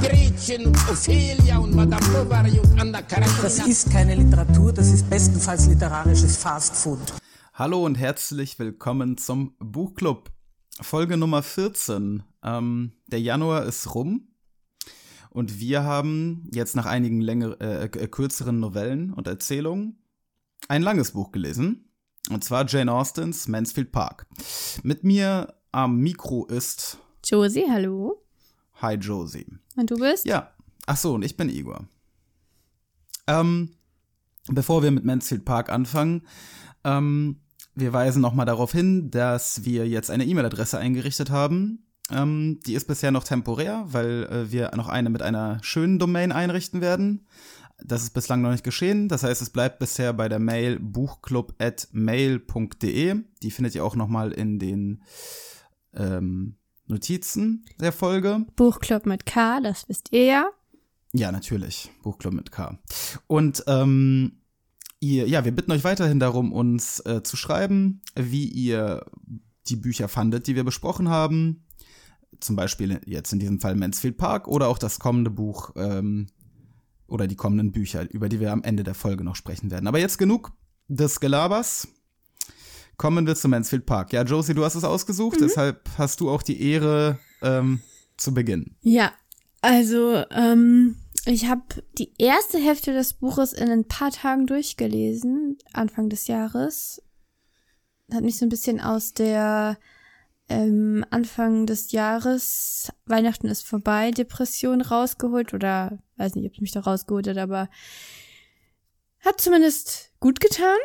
Gretchen und Ophelia und Madame Bovary und Anna Karenina. Das ist keine Literatur, das ist bestenfalls literarisches Fastfood. Hallo und herzlich willkommen zum Buchclub. Folge Nummer 14. Ähm, der Januar ist rum und wir haben jetzt nach einigen länger, äh, kürzeren Novellen und Erzählungen ein langes Buch gelesen. Und zwar Jane Austens Mansfield Park. Mit mir am Mikro ist Josie, hallo. Hi Josie. Und du bist? Ja. Ach so, und ich bin Igor. Ähm, bevor wir mit Mansfield Park anfangen, ähm, wir weisen nochmal darauf hin, dass wir jetzt eine E-Mail-Adresse eingerichtet haben. Ähm, die ist bisher noch temporär, weil äh, wir noch eine mit einer schönen Domain einrichten werden. Das ist bislang noch nicht geschehen. Das heißt, es bleibt bisher bei der Mail buchclub.mail.de. Die findet ihr auch nochmal in den ähm, Notizen der Folge. Buchclub mit K, das wisst ihr ja. Ja, natürlich. Buchclub mit K. Und ähm, ihr, ja, wir bitten euch weiterhin darum, uns äh, zu schreiben, wie ihr die Bücher fandet, die wir besprochen haben. Zum Beispiel jetzt in diesem Fall Mansfield Park oder auch das kommende Buch ähm, oder die kommenden Bücher, über die wir am Ende der Folge noch sprechen werden. Aber jetzt genug des Gelabers. Kommen wir zu Mansfield Park. Ja, Josie, du hast es ausgesucht, mhm. deshalb hast du auch die Ehre ähm, zu beginnen. Ja, also ähm, ich habe die erste Hälfte des Buches in ein paar Tagen durchgelesen, Anfang des Jahres. Hat mich so ein bisschen aus der ähm, Anfang des Jahres, Weihnachten ist vorbei, Depression rausgeholt oder weiß nicht, ob es mich da rausgeholt hat, aber hat zumindest gut getan.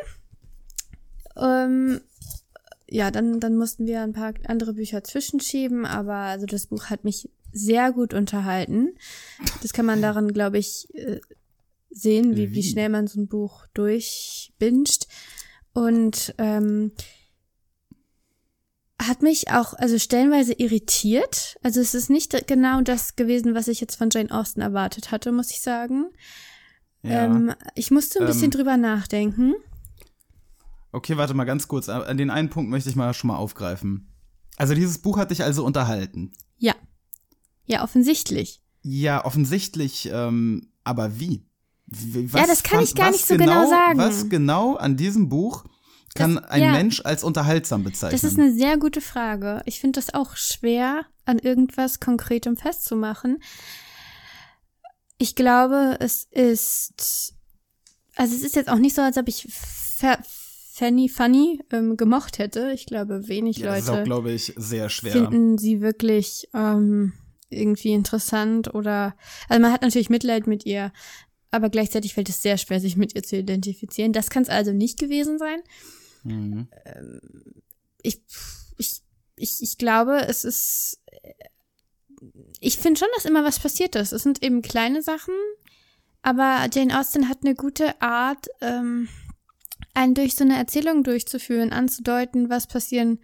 Ähm, ja, dann, dann mussten wir ein paar andere Bücher zwischenschieben, aber also das Buch hat mich sehr gut unterhalten. Das kann man daran, glaube ich, äh, sehen, wie, wie schnell man so ein Buch durchbinscht. Und ähm, hat mich auch, also stellenweise irritiert. Also es ist nicht genau das gewesen, was ich jetzt von Jane Austen erwartet hatte, muss ich sagen. Ja. Ähm, ich musste ein bisschen ähm, drüber nachdenken. Okay, warte mal ganz kurz. An den einen Punkt möchte ich mal schon mal aufgreifen. Also dieses Buch hat dich also unterhalten. Ja. Ja, offensichtlich. Ja, offensichtlich, ähm, aber wie? wie ja, das kann fand, ich gar nicht so genau, genau, sagen. Was genau an diesem Buch kann das, ein ja, Mensch als unterhaltsam bezeichnen? Das ist eine sehr gute Frage. Ich finde das auch schwer, an irgendwas Konkretem festzumachen. Ich glaube, es ist, also es ist jetzt auch nicht so, als ob ich Fanny Funny ähm, gemocht hätte. Ich glaube, wenig ja, Leute. Das ist auch, glaube ich, sehr schwer. Finden sie wirklich ähm, irgendwie interessant oder, also man hat natürlich Mitleid mit ihr, aber gleichzeitig fällt es sehr schwer, sich mit ihr zu identifizieren. Das kann es also nicht gewesen sein. Mhm. Ähm, ich, ich, ich, ich glaube, es ist, ich finde schon, dass immer was passiert ist. Es sind eben kleine Sachen, aber Jane Austen hat eine gute Art, ähm, einen durch so eine Erzählung durchzuführen, anzudeuten, was passieren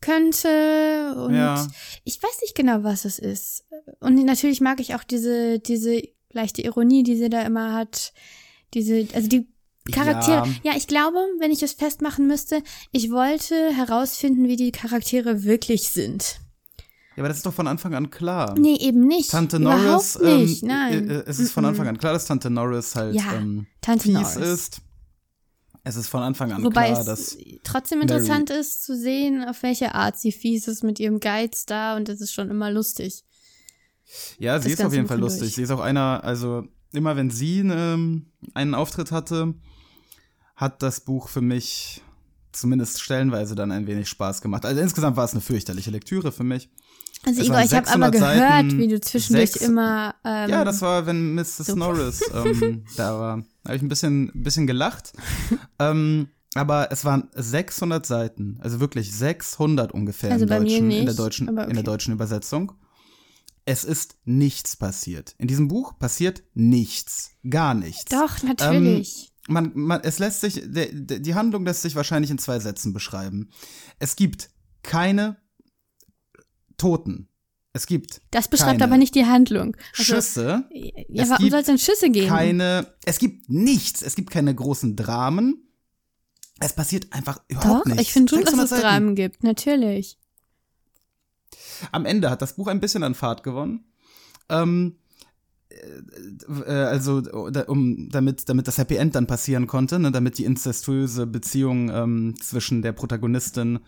könnte. Und ja. ich weiß nicht genau, was es ist. Und natürlich mag ich auch diese, diese leichte Ironie, die sie da immer hat. Diese, also die Charaktere. Ja. ja, ich glaube, wenn ich es festmachen müsste, ich wollte herausfinden, wie die Charaktere wirklich sind. Ja, aber das ist doch von Anfang an klar. Nee, eben nicht. Tante Norris, Überhaupt nicht, ähm, nein. Äh, es ist von Anfang an klar, dass Tante Norris halt ja, ähm, Tante Norris. ist. Es ist von Anfang an Wobei klar, dass. trotzdem interessant Mary ist zu sehen, auf welche Art sie fies ist mit ihrem Geiz da und das ist schon immer lustig. Ja, sie das ist auf jeden Fall lustig. Durch. Sie ist auch einer, also immer wenn sie ne, einen Auftritt hatte, hat das Buch für mich zumindest stellenweise dann ein wenig Spaß gemacht. Also insgesamt war es eine fürchterliche Lektüre für mich. Also Igor, ich habe aber gehört, Seiten, wie du zwischendurch sechs, immer. Ähm, ja, das war, wenn Mrs. So. Norris ähm, da war. Da habe ich ein bisschen, ein bisschen gelacht. ähm, aber es waren 600 Seiten, also wirklich 600 ungefähr also im Deutschen, in der deutschen, okay. in der deutschen Übersetzung. Es ist nichts passiert. In diesem Buch passiert nichts. Gar nichts. Doch, natürlich. Ähm, man, man, es lässt sich, der, der, die Handlung lässt sich wahrscheinlich in zwei Sätzen beschreiben. Es gibt keine Toten. Es gibt das beschreibt aber nicht die Handlung. Also, Schüsse. ja, es warum gibt soll es denn Schüsse geben? Keine, es gibt nichts. Es gibt keine großen Dramen. Es passiert einfach Doch, überhaupt nichts. ich finde schon, dass 600 es Seiten. Dramen gibt, natürlich. Am Ende hat das Buch ein bisschen an Fahrt gewonnen. Ähm, äh, also da- um damit damit das Happy End dann passieren konnte, ne, damit die inzestuöse Beziehung ähm, zwischen der Protagonistin,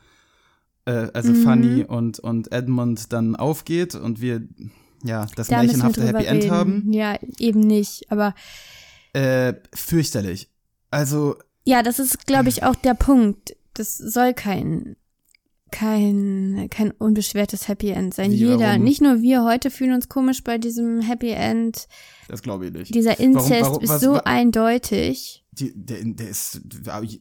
äh, also Mhm. Fanny und und Edmund dann aufgeht und wir ja das Da märchenhafte Happy End reden. haben. Ja, eben nicht. Aber Äh, fürchterlich. Also ja, das ist, glaube ich, auch der Punkt. Das soll kein kein kein unbeschwertes Happy End sein. Wie, Jeder, warum? nicht nur wir heute fühlen uns komisch bei diesem Happy End. das glaube ich nicht. Dieser Inzest warum- ist was- so wa- eindeutig. Die, der, der ist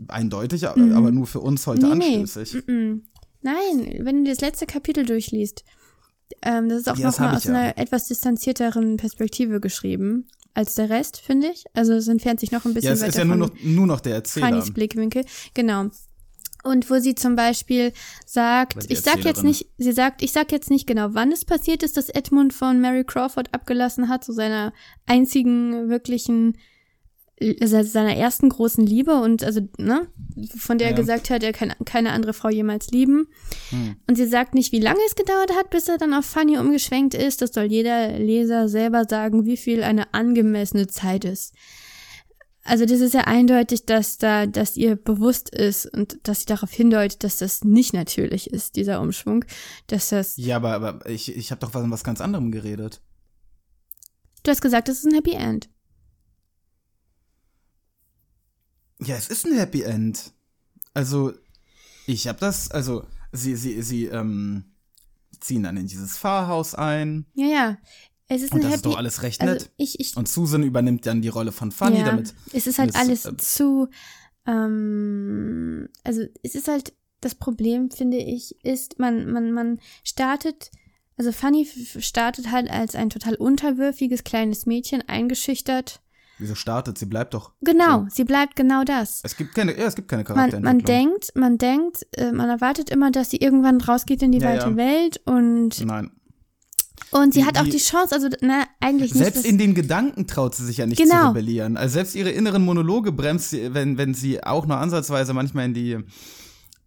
eindeutig, aber nur für uns heute Mhm. Nee, nee. anstößig. Mm-mm. Nein, wenn du das letzte Kapitel durchliest, ähm, das ist auch Ja, nochmal aus ja. einer etwas distanzierteren Perspektive geschrieben als der Rest, finde ich. Also es entfernt sich noch ein bisschen Ja, es weiter ist ja nur noch, nur noch der Erzähler. Fannys Blickwinkel. Genau. Und wo sie zum Beispiel sagt, ich sag jetzt nicht, sie sagt, ich sag jetzt nicht genau, wann es passiert ist, dass Edmund von Mary Crawford abgelassen hat, so seiner einzigen wirklichen, seiner ersten großen Liebe und also, ne, von der er Ja. gesagt hat, er kann keine andere Frau jemals lieben. Hm. Und sie sagt nicht, wie lange es gedauert hat, bis er dann auf Fanny umgeschwenkt ist. Das soll jeder Leser selber sagen, wie viel eine angemessene Zeit ist. Also das ist ja eindeutig, dass da, dass ihr bewusst ist und dass sie darauf hindeutet, dass das nicht natürlich ist, dieser Umschwung, dass das, Ja, aber, aber ich, ich habe doch von was ganz anderem geredet. du hast gesagt, das ist ein Happy End. Ja, es ist ein Happy End. Also, ich habe das, also, sie, sie, sie, ähm, ziehen dann in dieses Pfarrhaus ein. Ja, ja. Es ist Und ein das Happy ist doch alles recht also nett. ich, ich, Und Susan übernimmt dann die Rolle von Fanny, ja, damit. es ist halt alles äh, zu, ähm, also es ist halt, das Problem, finde ich, ist, man, man, man startet, also Fanny startet halt als ein total unterwürfiges kleines Mädchen, eingeschüchtert. Wieso startet? Sie bleibt doch. Genau, So. sie bleibt genau das. Es gibt keine, ja, es gibt keine Man, Charakterentwicklung. man denkt, man denkt, äh, man erwartet immer, dass sie irgendwann rausgeht in die Ja, weite ja. Welt und, Nein. und sie Die- hat auch die- Chance, also, na, eigentlich nicht. Selbst in den Gedanken traut sie sich ja nicht zu Genau. rebellieren. Also selbst ihre inneren Monologe bremst sie, wenn, wenn sie auch nur ansatzweise manchmal in die,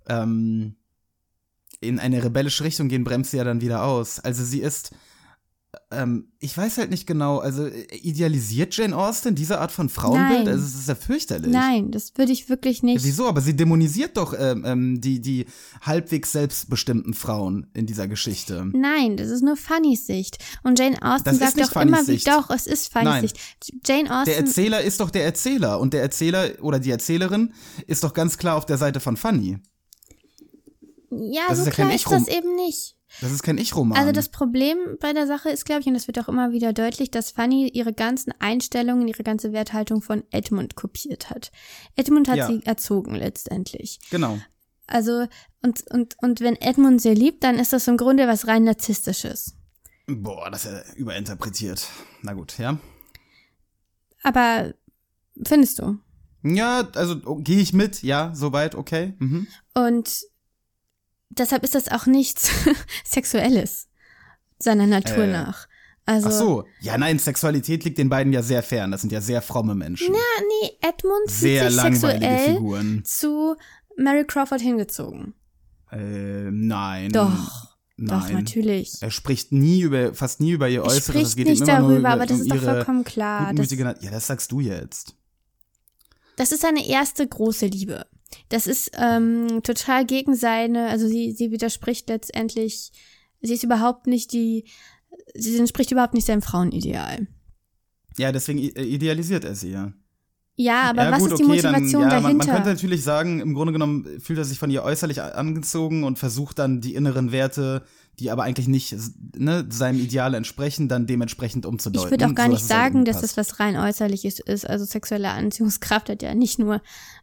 ähm, in eine rebellische Richtung gehen, bremst sie ja dann wieder aus. Also sie ist, ähm, ich weiß halt nicht genau, also äh, idealisiert Jane Austen diese Art von Frauenbild? Nein. Also es ist ja fürchterlich. Nein, das würde ich wirklich nicht. Wieso? Aber sie dämonisiert doch ähm, ähm, die, die halbwegs selbstbestimmten Frauen in dieser Geschichte. Nein, das ist nur Fannys Sicht. Und Jane Austen Das sagt doch immer, wie Sicht. doch, es ist Fannys. Sicht. Jane Der Austen, Erzähler ist doch der Erzähler und der Erzähler oder die Erzählerin ist doch ganz klar auf der Seite von Fanny. ja, das so ist ja klar ist das eben nicht. Das ist kein Ich-Roman. Also das Problem bei der Sache ist, glaube ich, und das wird auch immer wieder deutlich, dass Fanny ihre ganzen Einstellungen, ihre ganze Werthaltung von Edmund kopiert hat. Edmund hat Ja. sie erzogen letztendlich. genau. Also, und, und, und wenn Edmund sie liebt, dann ist das im Grunde was rein narzisstisches. Boah, das ist ja überinterpretiert. Na gut, ja. Aber findest du? Ja, also oh, gehe ich mit, ja, soweit, okay. Mhm. Und deshalb ist das auch nichts Sexuelles seiner Natur Äh, nach. Also, Ach so, ja, nein, Sexualität liegt den beiden ja sehr fern. Das sind ja sehr fromme Menschen. nee, Edmund sehr sich sexuell Figuren. zu Mary Crawford hingezogen. Äh, nein. Doch, nein. doch, natürlich. Er spricht nie über, fast nie über ihr Er Äußeres. spricht es geht nicht ihm immer nur darüber, über, aber das um ist doch vollkommen klar. Das, Na- ja, das sagst du jetzt. das ist seine erste große Liebe. Das ist ähm, total gegen seine, also sie, sie widerspricht letztendlich, sie ist überhaupt nicht die, sie entspricht überhaupt nicht seinem Frauenideal. Ja, deswegen äh, idealisiert er sie ja. Ja, aber ja, was gut, ist die okay, Motivation dann, ja, man, man dahinter? könnte natürlich sagen, im Grunde genommen fühlt er sich von ihr äußerlich angezogen und versucht dann die inneren Werte, die aber eigentlich nicht ne, seinem Ideal entsprechen, dann dementsprechend umzudeuten. Ich würde auch gar sodass nicht es halt sagen, dass das was rein äußerliches ist. Also sexuelle Anziehungskraft hat ja nicht nur,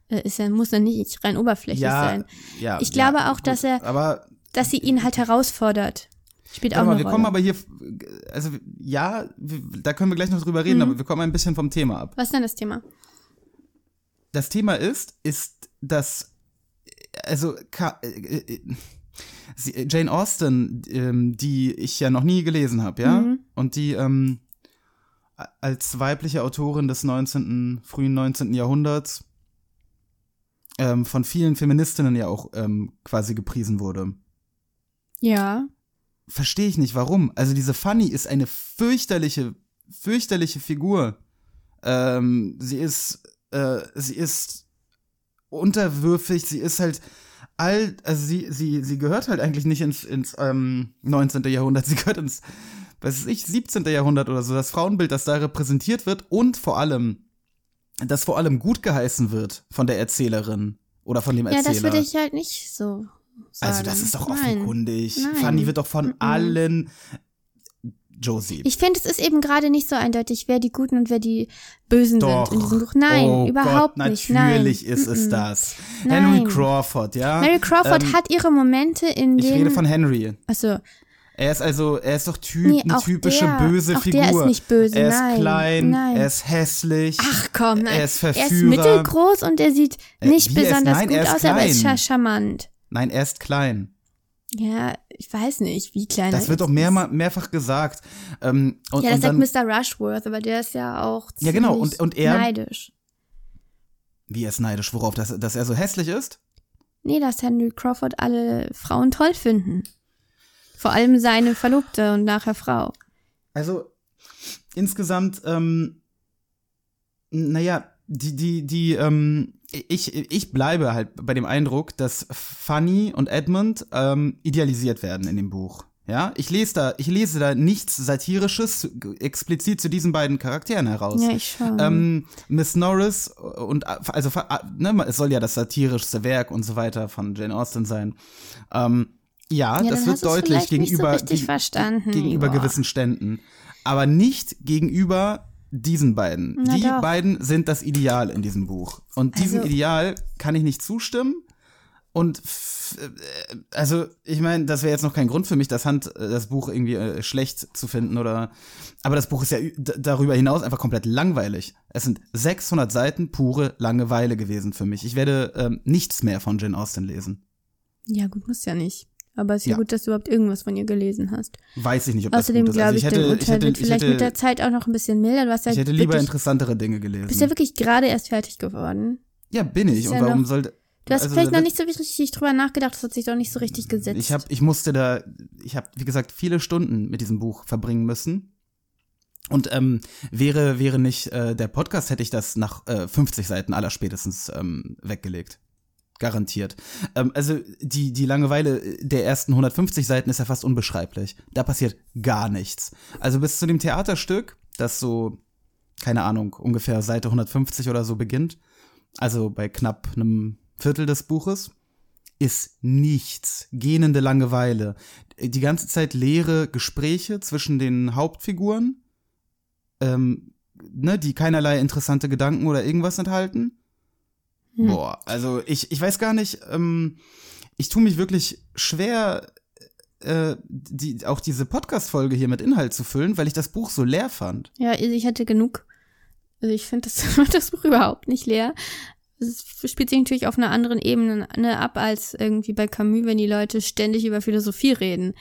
äh, ist ja, muss ja nicht rein oberflächlich ja, sein. Ja, Ich glaube ja, auch, dass gut, er- Aber Dass sie ihn halt herausfordert. Spielt auch mal, wir Rolle. kommen aber hier, also ja, da können wir gleich noch drüber reden, Mhm. aber wir kommen ein bisschen vom Thema ab. Was ist denn das Thema? Das Thema ist, ist, dass, also, äh, äh, sie- Jane Austen, ähm, die ich ja noch nie gelesen habe, ja, Mhm. und die ähm, als weibliche Autorin des 19., frühen 19. Jahrhunderts ähm, von vielen Feministinnen ja auch ähm, quasi gepriesen wurde. Ja. verstehe ich nicht, warum. Also diese Fanny ist eine fürchterliche, fürchterliche Figur. Ähm, sie ist, äh, sie ist unterwürfig, sie ist halt all, also sie, sie, sie gehört halt eigentlich nicht ins, ins ähm, 19. Jahrhundert, sie gehört ins, was weiß ich, 17. Jahrhundert oder so, das Frauenbild, das da repräsentiert wird und vor allem, das vor allem gut geheißen wird von der Erzählerin oder von dem Ja, Erzähler. das würde ich halt nicht so sagen. Also das ist doch Nein. offenkundig. Nein. Fanny wird doch von Mhm. allen Josie. Ich finde, es ist eben gerade nicht so eindeutig, wer die Guten und wer die Bösen doch. sind in diesem Buch. Nein, oh überhaupt Gott, nicht. Nein. Natürlich ist es das. Nein. Henry Crawford, ja. Mary Crawford Ähm, hat ihre Momente, in Ich denen. rede von Henry. Achso, Er ist also, er ist doch typ, Nee, eine typische der- böse auch Figur. der ist nicht böse, Er ist nein, klein, nein. er ist hässlich. ach komm, nein. Er ist er ist Verführer. mittelgroß und er sieht Äh, nicht wie, er ist- besonders nein, gut aus, aber er ist klein. charmant. Nein, er ist klein. Ja, ich weiß nicht, wie klein Das er wird doch ist. mehrma mehrfach gesagt. Ähm, und, Ja, das sagt Mr. Rushworth, aber der ist ja auch Ja, genau, und- und er- neidisch. wie er ist neidisch, worauf, dass, dass er so hässlich ist? Nee, dass Henry Crawford alle Frauen toll finden. Vor allem seine Verlobte und nachher Frau. Also insgesamt, ähm, naja, die, die, die, ähm, ich, ich bleibe halt bei dem Eindruck, dass Fanny und Edmund ähm, idealisiert werden in dem Buch. Ja, ich lese da, ich lese da nichts Satirisches explizit zu diesen beiden Charakteren heraus. Ja, ich schon. Ähm, Miss Norris und also ne, es soll ja das satirischste Werk und so weiter von Jane Austen sein. Ähm, ja, Ja, das wird deutlich nicht so gegenüber richtig geg- verstanden, gegenüber Igor. gewissen Ständen, aber nicht gegenüber diesen beiden. Na Die doch. beiden sind das Ideal in diesem Buch und diesem Also- Ideal kann ich nicht zustimmen. Und äh, also, ich meine, das wäre jetzt noch kein Grund für mich, das Hand, äh, das Buch irgendwie äh, schlecht zu finden oder. Aber das Buch ist ja darüber hinaus einfach komplett langweilig. Es sind 600 Seiten pure Langeweile gewesen für mich. Ich werde ähm, nichts mehr von Jane Austen lesen. Ja, gut, muss ja nicht. Aber es ist ja, gut, dass du überhaupt irgendwas von ihr gelesen hast. Weiß ich nicht, ob Außerdem das gut ist. glaube Also ich, hätte, ich Urteil hätte, wird ich vielleicht mit der hätte, Zeit auch noch ein bisschen milder. Du hast ja ich hätte lieber wirklich, interessantere Dinge gelesen. bist ja wirklich gerade erst fertig geworden. ja, bin ich. Und ja warum noch- sollte. Du hast also, vielleicht noch nicht so richtig drüber nachgedacht, das hat sich doch nicht so richtig gesetzt. Ich habe, ich musste da, ich habe, wie gesagt, viele Stunden mit diesem Buch verbringen müssen. Und ähm, wäre wäre nicht äh, der Podcast, hätte ich das nach äh, 50 Seiten aller spätestens ähm, weggelegt. Garantiert. Ähm, also die, die Langeweile der ersten 150 Seiten ist ja fast unbeschreiblich. Da passiert gar nichts. Also bis zu dem Theaterstück, das so, keine Ahnung, ungefähr Seite 150 oder so beginnt, also bei knapp einem Viertel des Buches, ist nichts. Gähnende Langeweile. Die ganze Zeit leere Gespräche zwischen den Hauptfiguren, ähm, ne, die keinerlei interessante Gedanken oder irgendwas enthalten. Hm. Boah, also ich, ich weiß gar nicht, ähm, ich tue mich wirklich schwer, äh, die, auch diese Podcast-Folge hier mit Inhalt zu füllen, weil ich das Buch so leer fand. Ja, ich hatte genug. Also ich finde das, das Buch überhaupt nicht leer. Es spielt sich natürlich auf einer anderen Ebene ne, ab als irgendwie bei Camus, wenn die Leute ständig über Philosophie reden.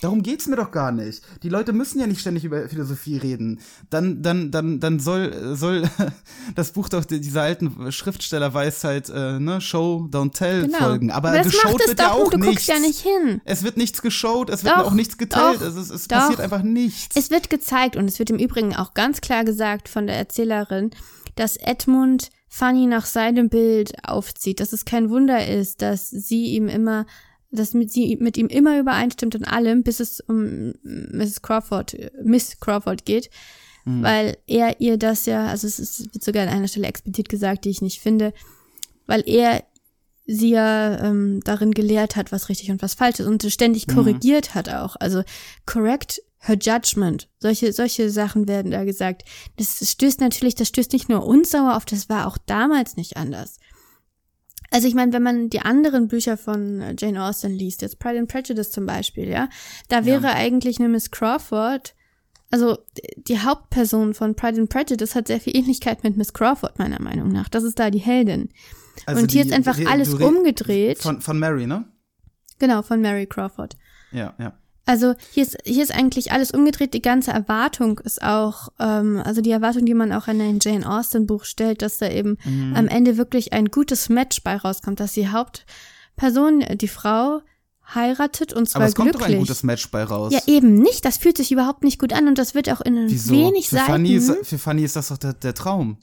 Darum geht's mir doch gar nicht. Die Leute müssen ja nicht ständig über Philosophie reden. Dann, dann, dann, dann soll, soll das Buch doch die- dieser alten Schriftstellerweisheit, äh, ne, Show, don't tell Genau. folgen. Aber, das geschaut macht es wird doch ja auch du nichts. guckst ja nicht hin. Es wird nichts geschaut, es wird Doch, auch nichts geteilt. doch, es es, es doch. passiert einfach nichts. Es wird gezeigt und es wird im Übrigen auch ganz klar gesagt von der Erzählerin, dass Edmund Fanny nach seinem Bild aufzieht, dass es kein Wunder ist, dass sie ihm immer, dass mit sie mit ihm immer übereinstimmt in allem, bis es um Mrs. Crawford, Miss Crawford geht, weil er ihr das ja, also es ist, wird sogar an einer Stelle explizit gesagt, die ich nicht finde, weil er sie ja ähm, darin gelehrt hat, was richtig und was falsch ist und ständig korrigiert hat auch. Also correct her judgment. Solche, solche Sachen werden da gesagt. Das stößt natürlich, das stößt nicht nur uns sauer auf, das war auch damals nicht anders. Also ich meine, wenn man die anderen Bücher von äh, Jane Austen liest, jetzt Pride and Prejudice zum Beispiel, ja, da wäre eigentlich eine Miss Crawford, also die Hauptperson von Pride and Prejudice hat sehr viel Ähnlichkeit mit Miss Crawford, meiner Meinung nach. Das ist da die Heldin. Also Und hier die- ist einfach alles umgedreht. Von, von Mary, ne? genau, von Mary Crawford. Ja, ja. Also hier ist, hier ist eigentlich alles umgedreht. Die ganze Erwartung ist auch, ähm, also die Erwartung, die man auch an ein Jane Austen Buch stellt, dass da eben Mhm. am Ende wirklich ein gutes Match bei rauskommt, dass die Hauptperson, die Frau, heiratet und zwar Aber es kommt doch ein gutes Match bei raus. ja, eben nicht. Das fühlt sich überhaupt nicht gut an und das wird auch in Wieso? wenig für, Seiten. Fanny ist, für Fanny ist das doch der, der Traum.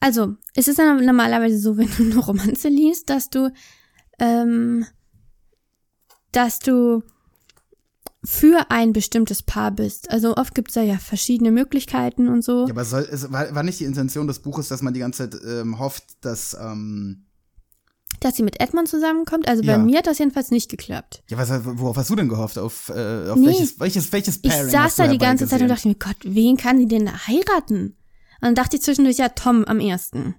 Also, es ist ja normalerweise so, wenn du eine Romanze liest, dass du, ähm, dass du für ein bestimmtes Paar bist. Also oft gibt's da ja verschiedene Möglichkeiten und so. Ja, aber soll, es war, war nicht die Intention des Buches, dass man die ganze Zeit ähm, hofft, dass, ähm, Dass sie mit Edmund zusammenkommt. Also bei Ja. mir hat das jedenfalls nicht geklappt. ja, was, worauf hast du denn gehofft? Auf, äh, auf Nee. welches, welches, welches Ich Pairing saß hast du da die ganze Zeit und dachte mir, Gott, wen kann sie denn da heiraten? Und dann dachte ich zwischendurch, ja, Tom am ersten.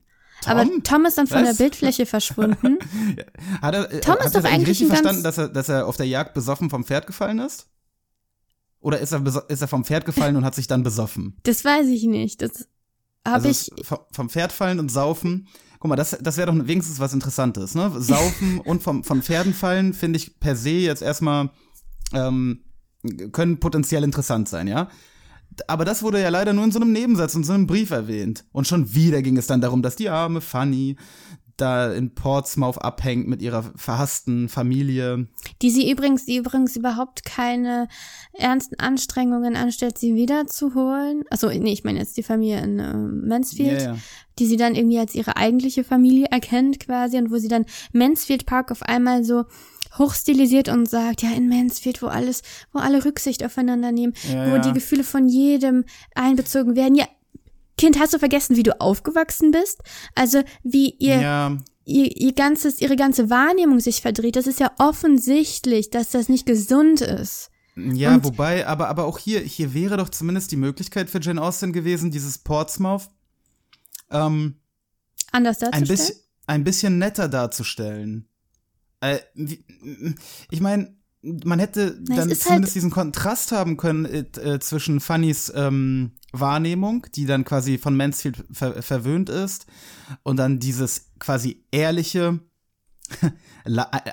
Aber Tom ist dann von Was? der Bildfläche verschwunden. Hat er, äh, Tom ist habt doch eigentlich richtig verstanden, dass er, dass er auf der Jagd besoffen vom Pferd gefallen ist? Oder ist er, ist er vom Pferd gefallen und hat sich dann besoffen? Das weiß ich nicht. Das habe also ich. vom Pferd fallen und saufen. Guck mal, das, das wäre doch wenigstens was Interessantes, ne? Saufen und vom, von Pferden fallen finde ich per se jetzt erstmal ähm, können potenziell interessant sein, ja? Aber das wurde ja leider nur in so einem Nebensatz, in so einem Brief erwähnt. Und schon wieder ging es dann darum, dass die arme Fanny da in Portsmouth abhängt mit ihrer verhassten Familie. Die sie übrigens, die übrigens überhaupt keine ernsten Anstrengungen anstellt, sie wiederzuholen. Also, nee, ich meine jetzt die Familie in äh, Mansfield, ja. die sie dann irgendwie als ihre eigentliche Familie erkennt quasi und wo sie dann Mansfield Park auf einmal so hochstilisiert und sagt, ja, in Mansfield, wo alles, wo alle Rücksicht aufeinander nehmen, Ja, wo ja. die Gefühle von jedem einbezogen werden. Ja, Kind, hast du vergessen, wie du aufgewachsen bist? Also, wie ihr Ja, ihr, ihr ganzes, ihre ganze Wahrnehmung sich verdreht. Das ist ja offensichtlich, dass das nicht gesund ist. Ja, Und- wobei, aber, aber auch hier, hier wäre doch zumindest die Möglichkeit für Jane Austen gewesen, dieses Portsmouth ähm, Anders ein, darzustellen. bisschen, ein bisschen netter darzustellen. Äh, ich meine, man hätte Na, dann ist zumindest halt- diesen Kontrast haben können äh, äh, zwischen Fannys ähm, Wahrnehmung, die dann quasi von Mansfield ver verwöhnt ist, und dann dieses quasi ehrliche,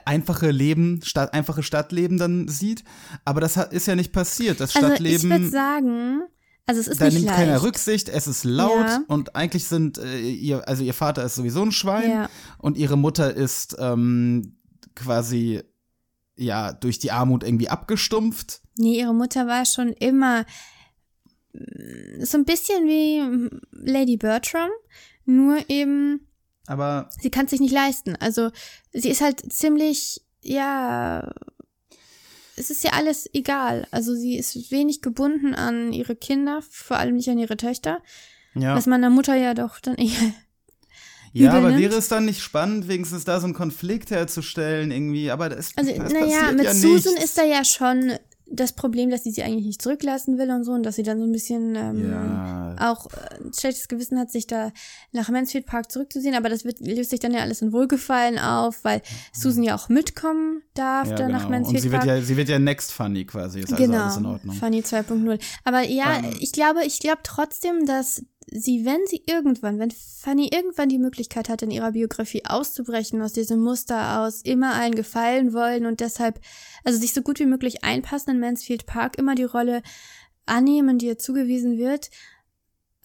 einfache Leben, Stadt, einfache Stadtleben dann sieht. Aber das hat, ist ja nicht passiert. Das Also ich Stadtleben würde sagen, also es ist da nicht nimmt leicht. keiner Rücksicht, es ist laut Ja. und eigentlich sind äh, ihr, also ihr Vater ist sowieso ein Schwein Ja. und ihre Mutter ist ähm, quasi ja durch die Armut irgendwie abgestumpft. Nee, ihre Mutter war schon immer mm, so ein bisschen wie Lady Bertram, nur eben, Aber sie kann es sich nicht leisten. Also sie ist halt ziemlich, ja, es ist ja alles egal. Also sie ist wenig gebunden an ihre Kinder, vor allem nicht an ihre Töchter, ja, was meiner Mutter ja doch dann eher ja, übel aber nimmt. wäre es dann nicht spannend, wenigstens da so einen Konflikt herzustellen irgendwie? Aber das, Also, das naja, mit ja Susan nichts. ist da ja schon das Problem, dass sie sie eigentlich nicht zurücklassen will und so und dass sie dann so ein bisschen ähm, Ja. auch äh, ein schlechtes Gewissen hat, sich da nach Mansfield Park zurückzuziehen, aber das wird, löst sich dann ja alles in Wohlgefallen auf, weil Susan ja auch mitkommen darf ja, da nach genau. Mansfield Und sie wird Park. ja, sie wird ja next funny quasi. Ist also genau, alles in Ordnung. Funny 2.0. Aber ja, Ähm. ich glaube, ich glaube trotzdem, dass sie, wenn sie irgendwann, wenn Fanny irgendwann die Möglichkeit hat, in ihrer Biografie auszubrechen aus diesem Muster aus, immer allen gefallen wollen und deshalb, also sich so gut wie möglich einpassen in Mansfield Park, immer die Rolle annehmen, die ihr zugewiesen wird.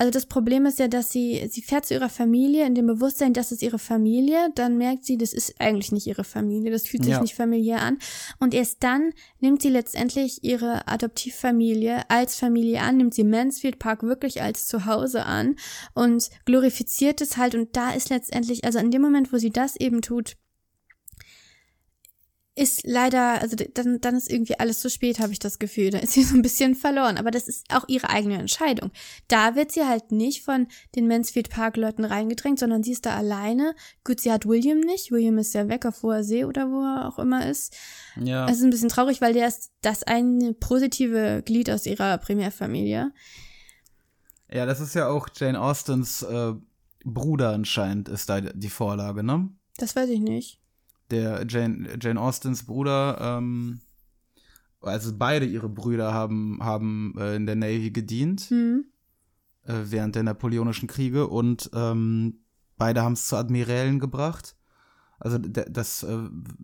Also das Problem ist ja, dass sie, sie fährt zu ihrer Familie in dem Bewusstsein, das ist ihre Familie, dann merkt sie, das ist eigentlich nicht ihre Familie, das fühlt sich Ja. nicht familiär an. Und erst dann nimmt sie letztendlich ihre Adoptivfamilie als Familie an, nimmt sie Mansfield Park wirklich als Zuhause an und glorifiziert es halt. Und da ist letztendlich, also in dem Moment, wo sie das eben tut, ist leider, also dann, dann ist irgendwie alles zu spät, habe ich das Gefühl. Da ist sie so ein bisschen verloren. Aber das ist auch ihre eigene Entscheidung. Da wird sie halt nicht von den Mansfield Park Leuten reingedrängt, sondern sie ist da alleine. Gut, sie hat William nicht. William ist ja weg auf hoher See oder wo er auch immer ist. Ja. Es ist ein bisschen traurig, weil der ist das eine positive Glied aus ihrer Primärfamilie. Ja, das ist ja auch Jane Austens äh, Bruder anscheinend ist da die Vorlage, ne? Das weiß ich nicht. Der Jane, Jane Austens Bruder, ähm, also beide ihre Brüder haben, haben äh, in der Navy gedient Hm. äh, während der Napoleonischen Kriege und ähm, beide haben es zu Admirälen gebracht. Also das, äh,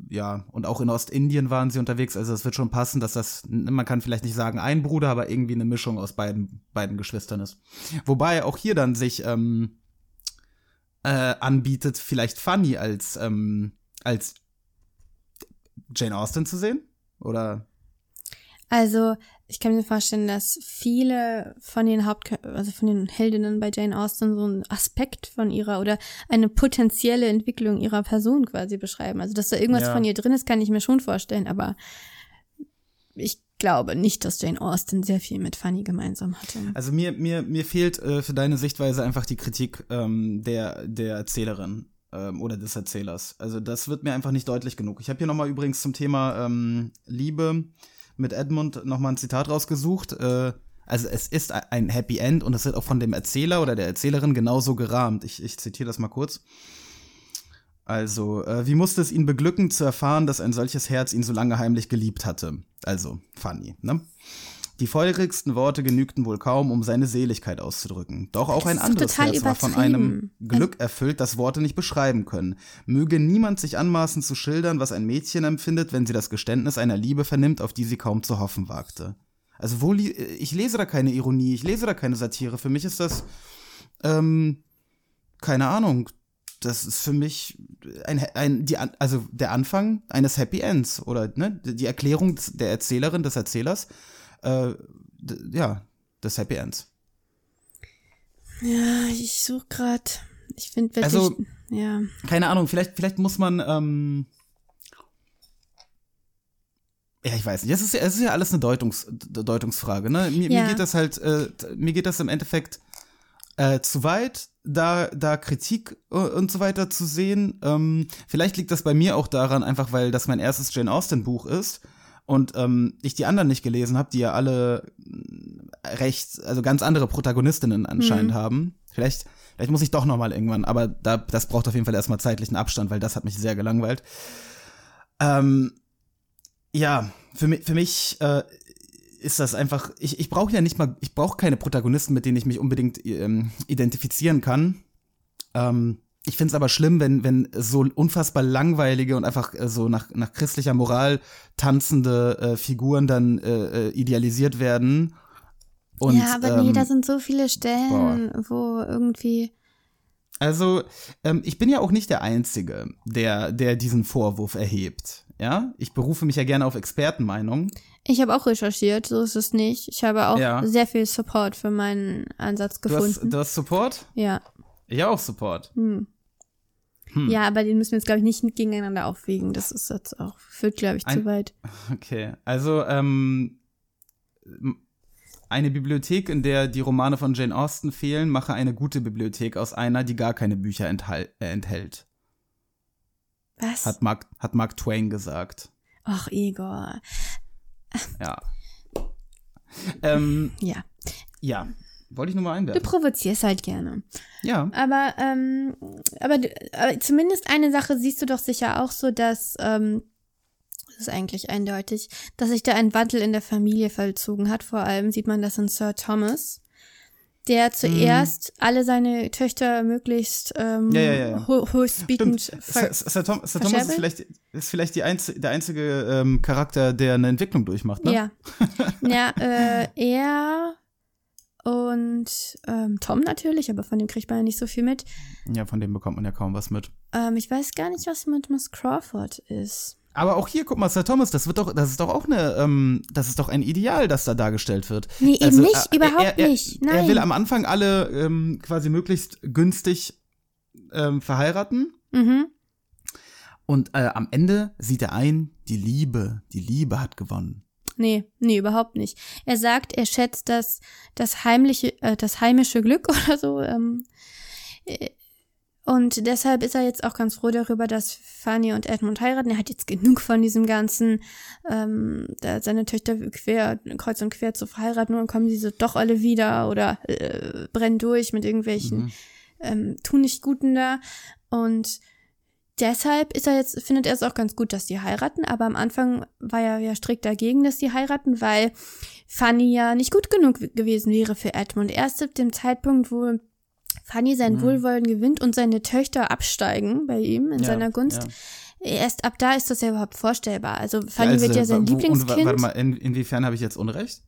ja, und auch in Ostindien waren sie unterwegs, also es wird schon passen, dass das, man kann vielleicht nicht sagen ein Bruder, aber irgendwie eine Mischung aus beiden, beiden Geschwistern ist. Wobei auch hier dann sich ähm, äh, anbietet, vielleicht Fanny als, ähm, als Jane Austen zu sehen? Oder? Also, ich kann mir vorstellen, dass viele von den Haupt, also von den Heldinnen bei Jane Austen so einen Aspekt von ihrer oder eine potenzielle Entwicklung ihrer Person quasi beschreiben. Also, dass da irgendwas Ja. von ihr drin ist, kann ich mir schon vorstellen, aber ich glaube nicht, dass Jane Austen sehr viel mit Fanny gemeinsam hatte. Also mir, mir, mir fehlt äh, für deine Sichtweise einfach die Kritik ähm, der, der Erzählerin ähm, oder des Erzählers. Also das wird mir einfach nicht deutlich genug. Ich habe hier nochmal übrigens zum Thema ähm, Liebe mit Edmund nochmal ein Zitat rausgesucht. Äh, also es ist ein Happy End und es wird auch von dem Erzähler oder der Erzählerin genauso gerahmt. Ich, ich zitiere das mal kurz. Also, äh, wie musste es ihn beglücken zu erfahren, dass ein solches Herz ihn so lange heimlich geliebt hatte? Also, Fanny, ne? Die feurigsten Worte genügten wohl kaum, um seine Seligkeit auszudrücken. Doch auch Das ein anderes Herz war von einem Glück erfüllt, das Worte nicht beschreiben können. Möge niemand sich anmaßen zu schildern, was ein Mädchen empfindet, wenn sie das Geständnis einer Liebe vernimmt, auf die sie kaum zu hoffen wagte. Also wo li ich lese da keine Ironie, ich lese da keine Satire. Für mich ist das, ähm, keine Ahnung. Das ist für mich ein, ein die, also der Anfang eines Happy Ends oder ne, die Erklärung der Erzählerin, des Erzählers, äh, ja, des Happy Ends. Ja, ich suche gerade. Ich finde wirklich. Also- ja. keine Ahnung, vielleicht, vielleicht muss man, ähm, ja, ich weiß nicht. Es ist, ja- es ist ja alles eine Deutungs, Deutungsfrage, ne? Mir, Ja. mir geht das halt, äh, mir geht das im Endeffekt äh, zu weit, da, da Kritik äh, und so weiter zu sehen. Ähm, vielleicht liegt das bei mir auch daran, einfach weil das mein erstes Jane Austen Buch ist und ähm, ich die anderen nicht gelesen habe, die ja alle recht, also ganz andere Protagonistinnen anscheinend Mhm. haben. Vielleicht, vielleicht muss ich doch noch mal irgendwann, aber da, das braucht auf jeden Fall erstmal zeitlichen Abstand, weil das hat mich sehr gelangweilt. Ähm, ja, für mich, für mich äh, ist das einfach, ich, ich brauche ja nicht mal, ich brauche keine Protagonisten, mit denen ich mich unbedingt ähm, identifizieren kann. Ähm, ich finde es aber schlimm, wenn, wenn so unfassbar langweilige und einfach äh, so nach, nach christlicher Moral tanzende äh, Figuren dann äh, äh, idealisiert werden. Und, ja, aber nee, ähm, da sind so viele Stellen, wo irgendwie. Also, ähm, ich bin ja auch nicht der Einzige, der, der diesen Vorwurf erhebt. Ja, ich berufe mich ja gerne auf Expertenmeinungen. Ich habe auch recherchiert, so ist es nicht. Ich habe auch Ja. sehr viel Support für meinen Ansatz Du hast, gefunden. du hast Support? ja. Ich auch Support. Hm. Hm. Ja, aber den müssen wir jetzt, glaube ich, nicht gegeneinander aufwiegen. Das ist jetzt auch, führt, glaube ich, Ein- zu weit. Okay, also ähm, eine Bibliothek, in der die Romane von Jane Austen fehlen, mache eine gute Bibliothek aus einer, die gar keine Bücher enthal äh, enthält. Was? Hat Mark, hat Mark Twain gesagt. Ach, Igor. Ja. ähm, Ja. ja, wollte ich nur mal Du einwerfen. provozierst halt gerne. Ja. Aber, ähm, aber, du- aber zumindest eine Sache siehst du doch sicher auch so, dass, ähm, das ist eigentlich eindeutig, dass sich da ein Wandel in der Familie vollzogen hat. Vor allem sieht man das in Sir Thomas, der zuerst alle seine Töchter möglichst ähm, Ja, ja, ja, ho höchstbietend Sir, Sir, Tom, Sir Thomas ist vielleicht, ist vielleicht die einz der einzige ähm, Charakter, der eine Entwicklung durchmacht, ne? Ja. ja, äh, er und ähm, Tom natürlich, aber von dem kriegt man ja nicht so viel mit. Ja, von dem bekommt man ja kaum was mit. Ähm, ich weiß gar nicht, was mit Miss Crawford ist. Aber auch hier, guck mal, Sir Thomas, das wird doch, das ist doch auch eine, ähm, das ist doch ein Ideal, das da dargestellt wird. Nee, eben Also, nicht, äh, überhaupt er, er, nicht. Er Nein. will am Anfang alle ähm, quasi möglichst günstig ähm, verheiraten Mhm. und äh, am Ende sieht er ein, die Liebe, die Liebe hat gewonnen. Nee, nee, überhaupt nicht. Er sagt, er schätzt das, das heimliche, äh, das heimische Glück oder so. Ähm, äh, und deshalb ist er jetzt auch ganz froh darüber, dass Fanny und Edmund heiraten. Er hat jetzt genug von diesem ganzen, ähm, da seine Töchter quer, kreuz und quer zu verheiraten und kommen diese doch alle wieder oder äh, brennen durch mit irgendwelchen Mhm. ähm, tun nicht Guten da. Und deshalb ist er jetzt, findet er es auch ganz gut, dass die heiraten, aber am Anfang war er ja strikt dagegen, dass die heiraten, weil Fanny ja nicht gut genug gewesen wäre für Edmund. Erst ab dem Zeitpunkt, wo Fanny sein Mhm. Wohlwollen gewinnt und seine Töchter absteigen bei ihm in Ja, seiner Gunst. ja. Erst ab da ist das ja überhaupt vorstellbar. Also Fanny also, wird ja sein wo- und Lieblingskind. Warte mal, in, inwiefern habe ich jetzt Unrecht?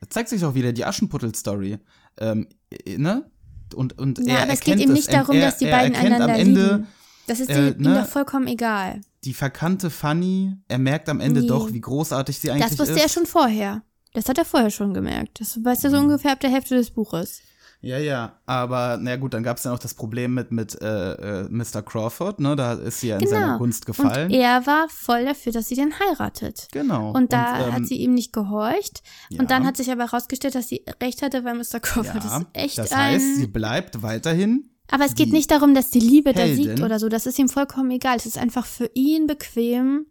Da zeigt sich auch wieder die Aschenputtel-Story. Ähm, äh, ne? Und, und Ja, er aber es geht das, nicht darum, er, dass die beiden einander am Ende lieben. Das ist äh, ihm ne? doch vollkommen egal. die verkannte Fanny. Er merkt am Ende Nee. doch, wie großartig sie eigentlich Das wusste ist. er schon vorher. Das hat er vorher schon gemerkt. Das weiß er so Mhm. ungefähr ab der Hälfte des Buches. Ja, ja, aber na gut, dann gab es ja noch das Problem mit, mit äh, äh, Mr. Crawford, ne? Da ist sie ja in seiner Gunst gefallen. Genau. Und er war voll dafür, dass sie den heiratet. genau. Und da ähm, hat sie ihm nicht gehorcht. ja. Und dann hat sich aber herausgestellt, dass sie recht hatte, weil Mr. Crawford ja, ist echt das ein. heißt, sie bleibt weiterhin. Aber es geht nicht darum, dass die Liebe da Heldin. siegt oder so. Das ist ihm vollkommen egal. Es ist einfach für ihn bequem,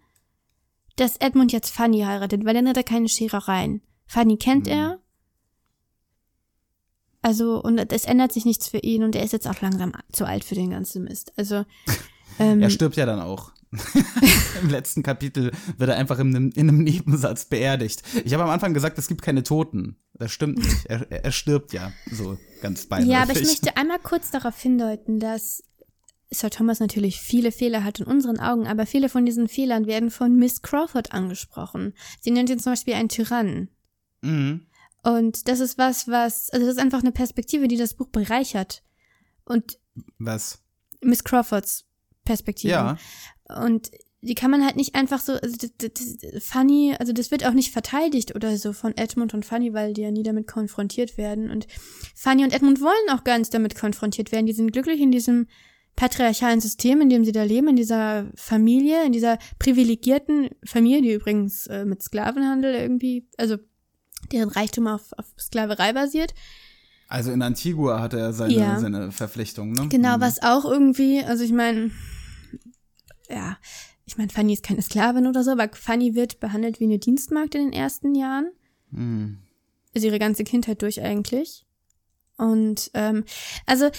dass Edmund jetzt Fanny heiratet, weil dann hat er keine Scherereien. Fanny kennt Mhm. er. Also, und es ändert sich nichts für ihn und er ist jetzt auch langsam zu alt für den ganzen Mist. Also, ähm, Er stirbt ja dann auch. Im letzten Kapitel wird er einfach in einem, in einem Nebensatz beerdigt. Ich habe am Anfang gesagt, es gibt keine Toten. Das stimmt nicht. Er, er, stirbt ja so ganz beiläufig. Ja, aber ich möchte einmal kurz darauf hindeuten, dass Sir Thomas natürlich viele Fehler hat in unseren Augen, aber viele von diesen Fehlern werden von Miss Crawford angesprochen. Sie nennt ihn zum Beispiel einen Tyrannen. Mhm. Und das ist was, was, also das ist einfach eine Perspektive, die das Buch bereichert. Und Was? Miss Crawfords Perspektive. Ja. Und die kann man halt nicht einfach so, also das, das, Fanny, also das wird auch nicht verteidigt oder so von Edmund und Fanny, weil die ja nie damit konfrontiert werden. Und Fanny und Edmund wollen auch gar nicht damit konfrontiert werden. Die sind glücklich in diesem patriarchalen System, in dem sie da leben, in dieser Familie, in dieser privilegierten Familie, die übrigens äh, mit Sklavenhandel irgendwie, also deren Reichtum auf, auf Sklaverei basiert. Also in Antigua hatte er seine, Ja. seine Verpflichtung, ne? Genau, Mhm. was auch irgendwie, also ich meine, ja, ich meine, Fanny ist keine Sklavin oder so, aber Fanny wird behandelt wie eine Dienstmagd in den ersten Jahren. Mhm. Also ihre ganze Kindheit durch eigentlich. Und ähm, also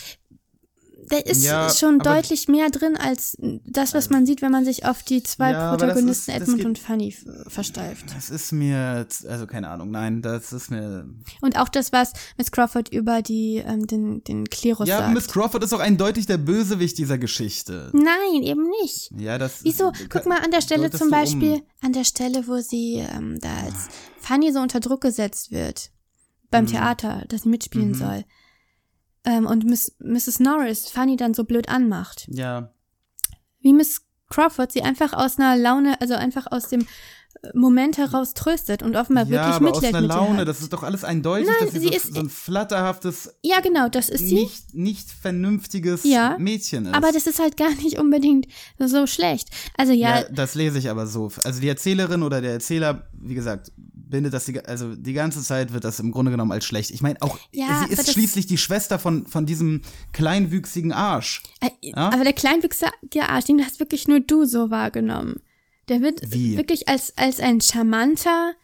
da ist Ja, schon deutlich mehr drin als das, was man sieht, wenn man sich auf die zwei Ja, Protagonisten ist- Edmund geht- und Fanny versteift. Das ist mir, also keine Ahnung, nein, das ist mir. Und auch das, was Miss Crawford über die ähm, den den Klerus Ja, sagt. Miss Crawford ist auch eindeutig der Bösewicht dieser Geschichte. Nein, eben nicht. Ja, das. Wieso? Guck mal an der Stelle zum du um. Beispiel, an der Stelle, wo sie ähm, da als Fanny so unter Druck gesetzt wird beim Mhm. Theater, dass sie mitspielen soll. Ähm, und Miss, Mrs. Norris Fanny dann so blöd anmacht. Ja. Wie Miss Crawford sie einfach aus einer Laune, also einfach aus dem äh, Moment heraus tröstet und offenbar ja, wirklich aber aus Mitleid einer mit ihr Laune, das ist doch alles eindeutig, Nein, dass sie, sie so, ist- so ein flatterhaftes, Ja, genau, das ist sie. nicht, nicht vernünftiges Ja, Mädchen ist. Aber das ist halt gar nicht unbedingt so schlecht. Also ja, ja, das lese ich aber so. Also die Erzählerin oder der Erzähler, wie gesagt, bindet das die, also die ganze Zeit wird das im Grunde genommen als schlecht. Ich meine auch, Ja, sie ist schließlich die Schwester von von diesem kleinwüchsigen Arsch. Äh, Ja? Aber der kleinwüchsige Arsch, den hast wirklich nur du so wahrgenommen. Der wird Wie? wirklich als, als ein charmanter,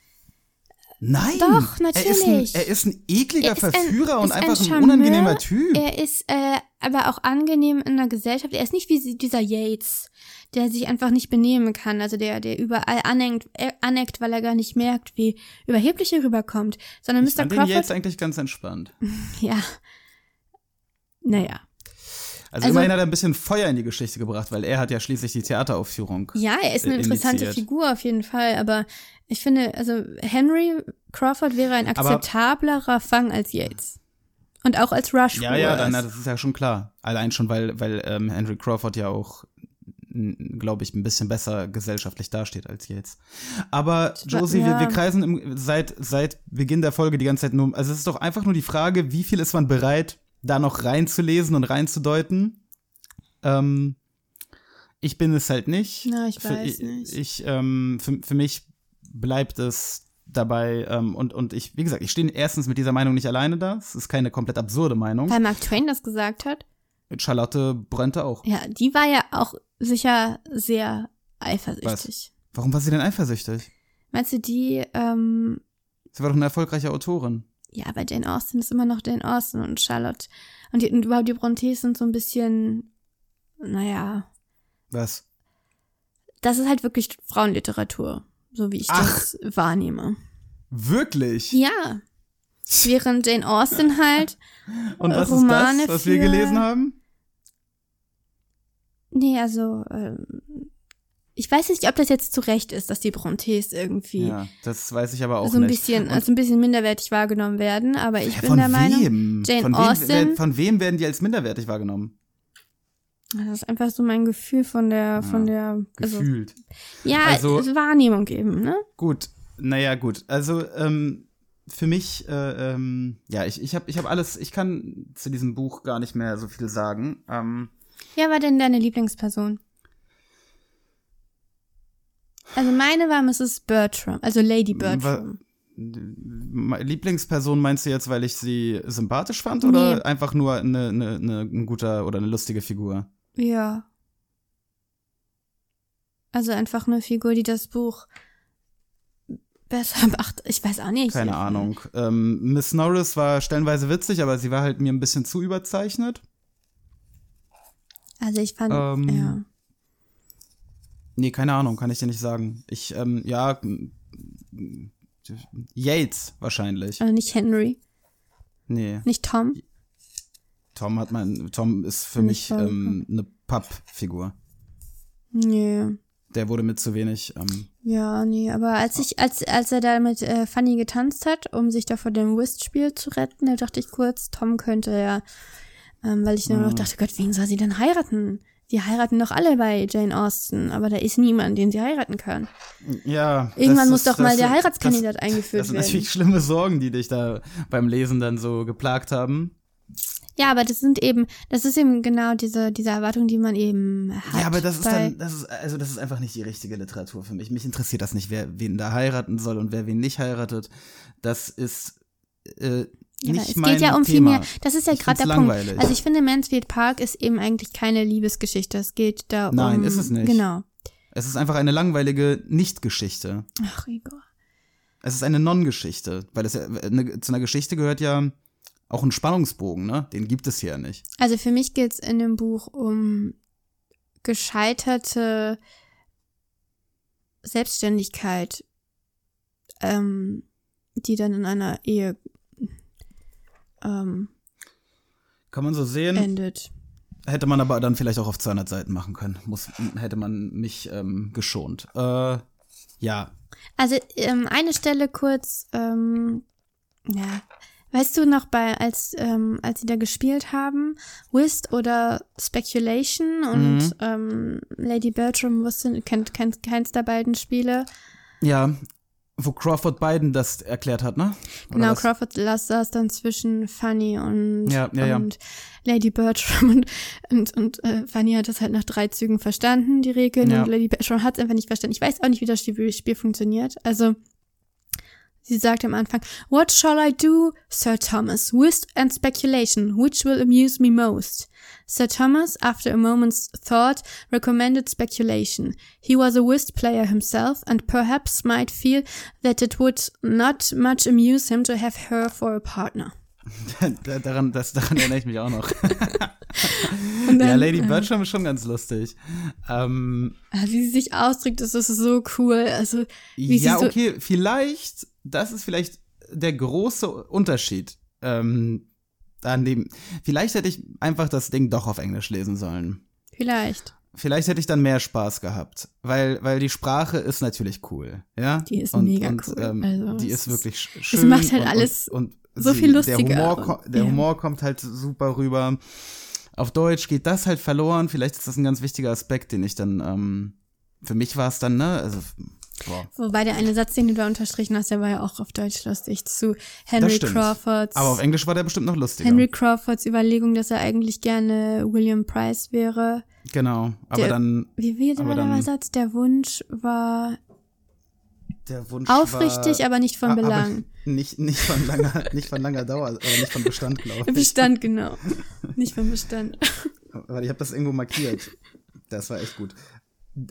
Nein. Doch, Er ist ein, natürlich. er ist ein ekliger Er ist ein- Verführer und ein einfach ein, Charmeur. unangenehmer Typ. er ist äh, aber auch angenehm in der Gesellschaft. Er ist nicht wie dieser Yates, der sich einfach nicht benehmen kann, also der, der überall aneckt, äh, aneckt, weil er gar nicht merkt, wie überheblich er rüberkommt, sondern ich Mr. Crawford, jetzt eigentlich ganz entspannt. ja, naja. Also, Also- immerhin hat er ein bisschen Feuer in die Geschichte gebracht, weil er hat ja schließlich die Theateraufführung. Ja, er ist eine äh, interessante initiiert. Figur auf jeden Fall, aber ich finde, also Henry Crawford wäre ein akzeptablerer Fang als Yates. Und auch als Rush. Ja, ja, dann, das ist ja schon klar. Allein schon, weil, weil ähm, Henry Crawford ja auch, glaube ich, ein bisschen besser gesellschaftlich dasteht als jetzt. Aber Josie, wir, Ja. wir kreisen im, seit, seit Beginn der Folge die ganze Zeit nur, also es ist doch einfach nur die Frage, wie viel ist man bereit, da noch reinzulesen und reinzudeuten? Ähm, ich bin es halt nicht. Na, ich für, weiß ich, nicht. Ich, ähm, für, für mich bleibt es dabei ähm, und, und ich, wie gesagt, ich stehe erstens mit dieser Meinung nicht alleine da. Es ist keine komplett absurde Meinung. Weil Mark Twain das gesagt hat. Charlotte Brönte auch. Ja, die war ja auch sicher sehr eifersüchtig. Warum war sie denn eifersüchtig? Meinst du, die, ähm, Sie war doch eine erfolgreiche Autorin. ja, aber Jane Austen ist immer noch Jane Austen und Charlotte und, die, und überhaupt die Brontes sind so ein bisschen, naja, Was? das ist halt wirklich Frauenliteratur, so wie ich Ach. das wahrnehme. Wirklich? Ja. Während Jane Austen halt, Und was Romane ist das, was wir gelesen haben? Nee, also, ähm, ich weiß nicht, ob das jetzt zu Recht ist, dass die Brontes irgendwie Ja, das weiß ich aber auch so ein nicht. bisschen, Und also ein bisschen minderwertig wahrgenommen werden, aber ich Ja, bin der Meinung, wem? Jane von, Austen- wem, von wem werden die als minderwertig wahrgenommen? das ist einfach so mein Gefühl von der, von der, also, Gefühlt. ja, also, Wahrnehmung eben, ne? Gut, naja, gut. Also, ähm, für mich, äh, ähm, ja, ich, ich habe ich hab alles, ich kann zu diesem Buch gar nicht mehr so viel sagen. Ähm, Wer war denn deine Lieblingsperson? Also meine war Mrs. Bertram, also Lady Bertram. Lieblingsperson meinst du jetzt, weil ich sie sympathisch fand oder Nee. einfach nur eine, eine, eine, ein guter oder eine lustige Figur? Ja. Also einfach eine Figur, die das Buch besser macht. Ich weiß auch nicht. Keine Ahnung. Ähm, Miss Norris war stellenweise witzig, aber sie war halt mir ein bisschen zu überzeichnet. Also ich fand, Ähm, ja. Nee, keine Ahnung, kann ich dir nicht sagen. Ich, ähm, ja, Yates wahrscheinlich. Also nicht Henry, Nee, nicht Tom. Tom hat mein, Tom ist für Nicht mich ähm, eine Pappfigur. Nee. Der wurde mit zu wenig. Ähm, Ja, nee, aber als ich, als, als er da mit äh, Fanny getanzt hat, um sich da vor dem Whist-Spiel zu retten, da dachte ich kurz, Tom könnte ja, ähm, weil ich nur noch dachte, Gott, wen soll sie denn heiraten? Die heiraten doch alle bei Jane Austen, aber da ist niemand, den sie heiraten kann. ja. Irgendwann muss ist- doch mal der Heiratskandidat das, eingeführt Das sind werden. natürlich schlimme Sorgen, die dich da beim Lesen dann so geplagt haben. Ja, aber das sind eben, das ist eben genau diese, diese Erwartung, die man eben hat. Ja, aber das ist dann, das ist, also das ist einfach nicht die richtige Literatur für mich. Mich interessiert das nicht, wer wen da heiraten soll und wer wen nicht heiratet. Das ist äh, Ja, nicht es geht ja um viel Thema. mehr. Das ist ja gerade der find's Punkt. langweilig. Also ich finde, Mansfield Park ist eben eigentlich keine Liebesgeschichte. Es geht da um. Nein, ist es nicht. Genau. Es ist einfach eine langweilige Nicht-Geschichte. Ach, Igor. Es ist eine Non-Geschichte, weil es ja, eine, zu einer Geschichte gehört ja auch ein Spannungsbogen, ne? Den gibt es hier nicht. Also für mich geht es in dem Buch um gescheiterte Selbstständigkeit, ähm, die dann in einer Ehe ähm, Kann man so sehen. endet. Hätte man aber dann vielleicht auch auf 200 Seiten machen können. Muss, hätte man mich ähm, geschont. Äh, ja. Also ähm, eine Stelle kurz, ähm, ja, weißt du noch bei als ähm, als sie da gespielt haben, Whist oder Speculation und Mhm. ähm, Lady Bertram wusste kennt, kennt keins der beiden Spiele. Ja. Wo Crawford Biden das erklärt hat, ne? Oder Genau, was? Crawford saß dann zwischen Fanny und, Ja, ja, ja. und Lady Bertram und, und, und äh, Fanny hat das halt nach drei Zügen verstanden, die Regeln, und Lady Bertram hat es einfach nicht verstanden. Ich weiß auch nicht, wie das Spiel funktioniert. Also, sie sagt am Anfang, What shall I do, Sir Thomas? Whist and speculation, which will amuse me most? Sir Thomas, after a moment's thought, recommended speculation. He was a whist player himself, and perhaps might feel that it would not much amuse him to have her for a partner. Da- daran, das, daran erinnere ich mich auch noch. Dann, ja, Lady äh, Bertram ist schon ganz lustig. Ähm, ah, Wie sie sich ausdrückt, das ist so cool. Also, wie ja, sie so, okay, vielleicht, das ist vielleicht der große Unterschied. Ähm, an dem, vielleicht hätte ich einfach das Ding doch auf Englisch lesen sollen. vielleicht. Vielleicht hätte ich dann mehr Spaß gehabt, weil, weil die Sprache ist natürlich cool, ja. Die ist und, mega und, cool. Ähm, Also, die es ist wirklich sch schön. macht halt und, alles und, so sie- viel Der lustiger Humor, und- ko- der ja. Humor kommt halt super rüber. Auf Deutsch geht das halt verloren. Vielleicht ist das ein ganz wichtiger Aspekt, den ich dann, ähm, für mich war es dann, ne, also, boah. Wobei der eine Satz, den du da unterstrichen hast, der war ja auch auf Deutsch lustig zu Henry. Crawfords. Aber auf Englisch war der bestimmt noch lustiger. Henry Crawfords Überlegung, dass er eigentlich gerne William Price wäre. Genau, aber Der- dann Wie, wie war der Satz? Der Wunsch war der Wunsch aufrichtig, war, aber nicht von Belang. Nicht, nicht von langer, nicht von langer Dauer, aber nicht von Bestand, glaube ich. Bestand, genau. Nicht von Bestand. Weil ich habe das irgendwo markiert. Das war echt gut.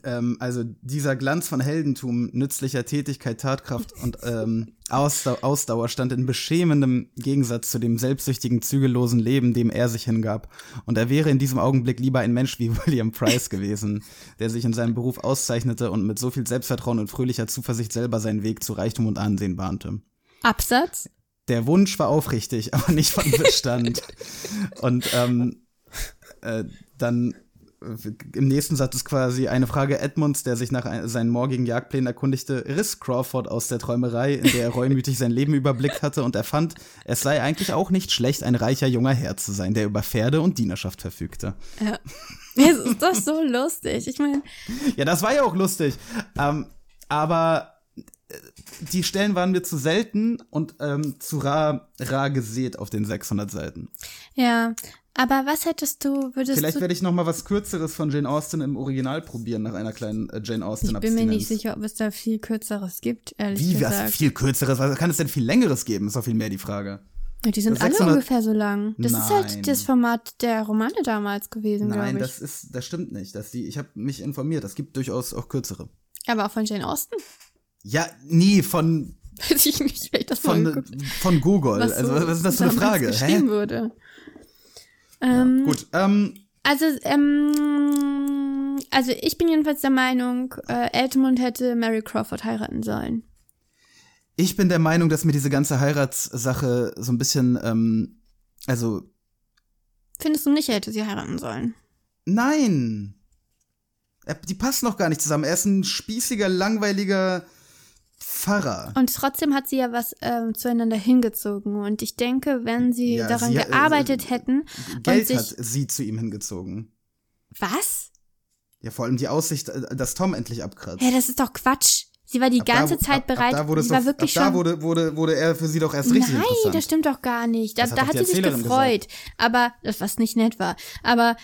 Ähm, also dieser Glanz von Heldentum, nützlicher Tätigkeit, Tatkraft und ähm, Ausdau Ausdauer stand in beschämendem Gegensatz zu dem selbstsüchtigen, zügellosen Leben, dem er sich hingab. Und er wäre in diesem Augenblick lieber ein Mensch wie William Price gewesen, der sich in seinem Beruf auszeichnete und mit so viel Selbstvertrauen und fröhlicher Zuversicht selber seinen Weg zu Reichtum und Ansehen bahnte. Absatz? Der Wunsch war aufrichtig, aber nicht von Bestand. und ähm, äh, dann im nächsten Satz ist quasi eine Frage Edmunds, der sich nach ein, seinen morgigen Jagdplänen erkundigte, riss Crawford aus der Träumerei, in der er reumütig sein Leben überblickt hatte und erfand, es sei eigentlich auch nicht schlecht, ein reicher junger Herr zu sein, der über Pferde und Dienerschaft verfügte. Ja. Es ist doch so lustig. Ich meine. Ja, das war ja auch lustig. Ähm, aber äh, die Stellen waren mir zu selten und ähm, zu rar, rar gesät auf den 600 Seiten. Ja, aber was hättest du, würdest Vielleicht du. werde ich noch mal was Kürzeres von Jane Austen im Original probieren, nach einer kleinen äh, Jane Austen Ich bin mir nicht sicher, ob es da viel Kürzeres gibt, ehrlich Wie, was gesagt. viel Kürzeres? Was kann es denn viel Längeres geben? Ist doch viel mehr die Frage. Ja, die sind Das alle 600 ungefähr so lang. Das ist Nein. halt das Format der Romane damals gewesen, Nein, glaube ich. das ist, das stimmt nicht. Dass die, ich habe mich informiert. Es gibt durchaus auch kürzere. Aber auch von Jane Austen? Ja, nie von Weiß ich nicht, vielleicht das von, von Google. was also so was ist das für eine Frage? geschrieben Hä? wurde. Ähm, Gut. Ähm, Also, ähm, also ich bin jedenfalls der Meinung, äh, Edmund hätte Mary Crawford heiraten sollen. ich bin der Meinung, dass mir diese ganze Heiratssache so ein bisschen, ähm, also Findest du nicht, er hätte sie heiraten sollen? nein. Er- Die passen noch gar nicht zusammen. Er ist ein spießiger, langweiliger Pfarrer. Und trotzdem hat sie ja was ähm, zueinander hingezogen. Und ich denke, wenn sie Ja, daran sie hat- gearbeitet äh, hätten Geld und hat sich. sie zu ihm hingezogen. Was? Ja, vor allem die Aussicht, äh, dass Tom endlich abkratzt. Ja, das ist doch Quatsch. Sie war die Ab da- ganze ab- Zeit ab, bereit. Ab da wurde, sie war doch, wirklich ab da schon. wurde, wurde, wurde er für sie doch erst richtig Nein, das stimmt doch gar nicht. Da, Das hat da hat sie sich gefreut. Aber, das was nicht nett war. Aber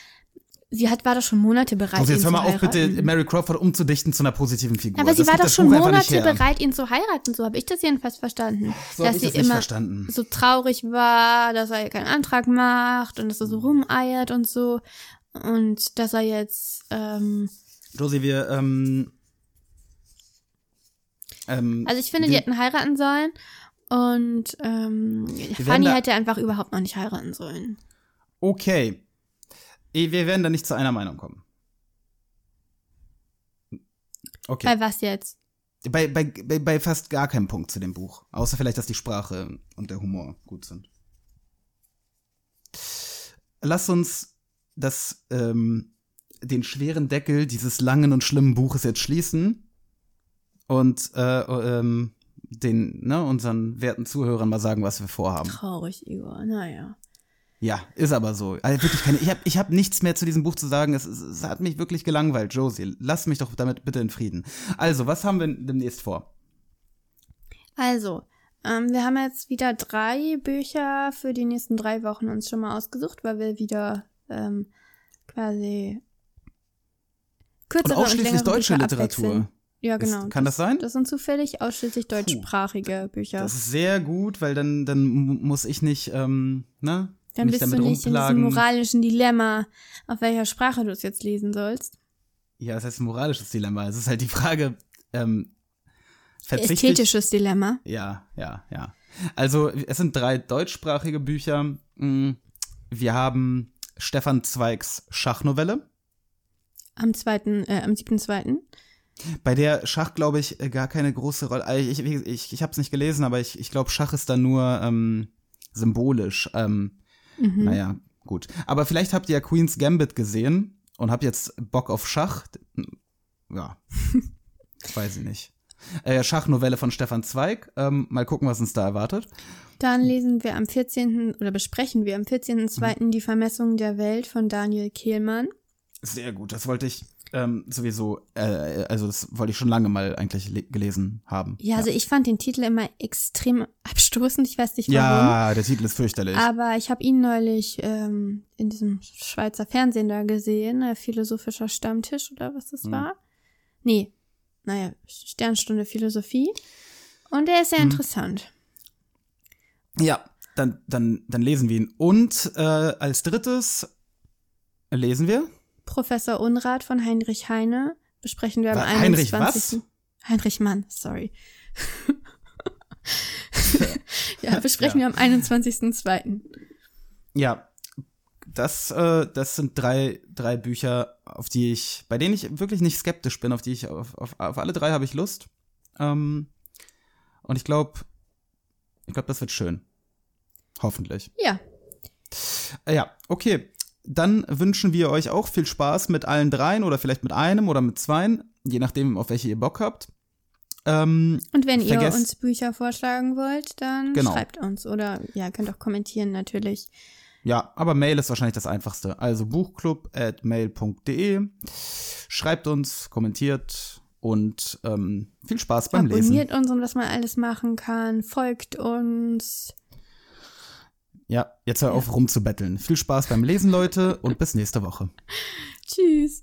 sie hat, war doch schon Monate bereit, Also ihn jetzt hör zu mal auf, bitte Mary Crawford umzudichten zu einer positiven Figur. Aber sie das war doch schon Monate bereit, ihn zu heiraten. So habe ich das jedenfalls verstanden. So dass ich sie das nicht immer verstanden. so traurig war, dass er keinen Antrag macht und dass er so rumeiert und so. Und dass er jetzt, ähm, Josie, wir, ähm, ähm, also ich finde, die hätten heiraten sollen. Und ähm, Fanny da- hätte einfach überhaupt noch nicht heiraten sollen. okay. Eh, Wir werden da nicht zu einer Meinung kommen. Okay. Bei was jetzt? Bei, bei, bei, bei fast gar keinem Punkt zu dem Buch. Außer vielleicht, dass die Sprache und der Humor gut sind. Lass uns das, ähm, den schweren Deckel dieses langen und schlimmen Buches jetzt schließen und äh, ähm, den, ne, unseren werten Zuhörern mal sagen, was wir vorhaben. Traurig, Igor. Naja. Ja, ist aber so. Also wirklich keine, ich habe ich hab nichts mehr zu diesem Buch zu sagen. Es, es, es hat mich wirklich gelangweilt, Josie. Lass mich doch damit bitte in Frieden. Also, was haben wir demnächst vor? Also, ähm, wir haben jetzt wieder drei Bücher für die nächsten drei Wochen uns schon mal ausgesucht, weil wir wieder ähm, quasi Und kürzere und, ausschließlich längere deutsche Bücher Literatur. abwechseln. Ja, Ist- genau. kann das sein? Das sind zufällig ausschließlich deutschsprachige Bücher. Das ist sehr gut, weil dann, dann mu- muss ich nicht, ähm, ne? Dann bist du nicht in diesem rumplagen. moralischen Dilemma, auf welcher Sprache du es jetzt lesen sollst. Ja, das heißt ein moralisches Dilemma. Es ist halt die Frage, ähm, verzichte ich- Ästhetisches Dilemma. Ja, ja, ja. Also, es sind drei deutschsprachige Bücher. Mm, Wir haben Stefan Zweigs Schachnovelle. Am zweiten, äh, am siebten zweiten. Bei der Schach, glaube ich, äh, gar keine große Rolle. Also Ich, ich, ich, ich habe es nicht gelesen, aber ich, ich glaube, Schach ist da nur ähm, symbolisch. Ähm, Mhm. Naja, gut. Aber vielleicht habt ihr ja Queen's Gambit gesehen und habt jetzt Bock auf Schach. Ja, weiß ich nicht. Äh, Schachnovelle von Stefan Zweig. Ähm, mal gucken, was uns da erwartet. Dann lesen wir am 14. oder besprechen wir am 14.02. Mhm. die Vermessung der Welt von Daniel Kehlmann. Sehr gut. Das wollte ich ähm, sowieso, äh, also das wollte ich schon lange mal eigentlich le- gelesen haben. Ja, also ich fand den Titel immer extrem abstoßend. Ich weiß nicht warum. ja, der Titel ist fürchterlich. Aber ich habe ihn neulich ähm, in diesem Schweizer Fernsehen da gesehen, äh, philosophischer Stammtisch oder was das Hm. war. Nee, naja, Sternstunde Philosophie. Und er ist Hm. sehr interessant. Ja, dann, dann, dann lesen wir ihn. Und äh, als drittes lesen wir Professor Unrat von Heinrich Heine besprechen wir am Wa- 21. Heinrich was? Heinrich Mann, sorry. ja, besprechen wir am 21.02. Ja, das, äh, das sind drei, drei Bücher, auf die ich, bei denen ich wirklich nicht skeptisch bin, auf die ich, auf, auf, auf alle drei habe ich Lust. Ähm, und ich glaube, ich glaube, das wird schön. Hoffentlich. Ja, Äh, ja, okay. Dann wünschen wir euch auch viel Spaß mit allen dreien oder vielleicht mit einem oder mit zweien, je nachdem, auf welche ihr Bock habt. Ähm, und wenn ihr uns Bücher vorschlagen wollt, dann Genau. schreibt uns oder ja, könnt auch kommentieren natürlich. Ja, aber Mail ist wahrscheinlich das einfachste. Also buchclub.mail.de. Schreibt uns, kommentiert und ähm, viel Spaß beim Lesen. Abonniert uns und was man alles machen kann. Folgt uns. Ja, jetzt hör auf rumzubetteln. Viel Spaß beim Lesen, Leute, und bis nächste Woche. Tschüss.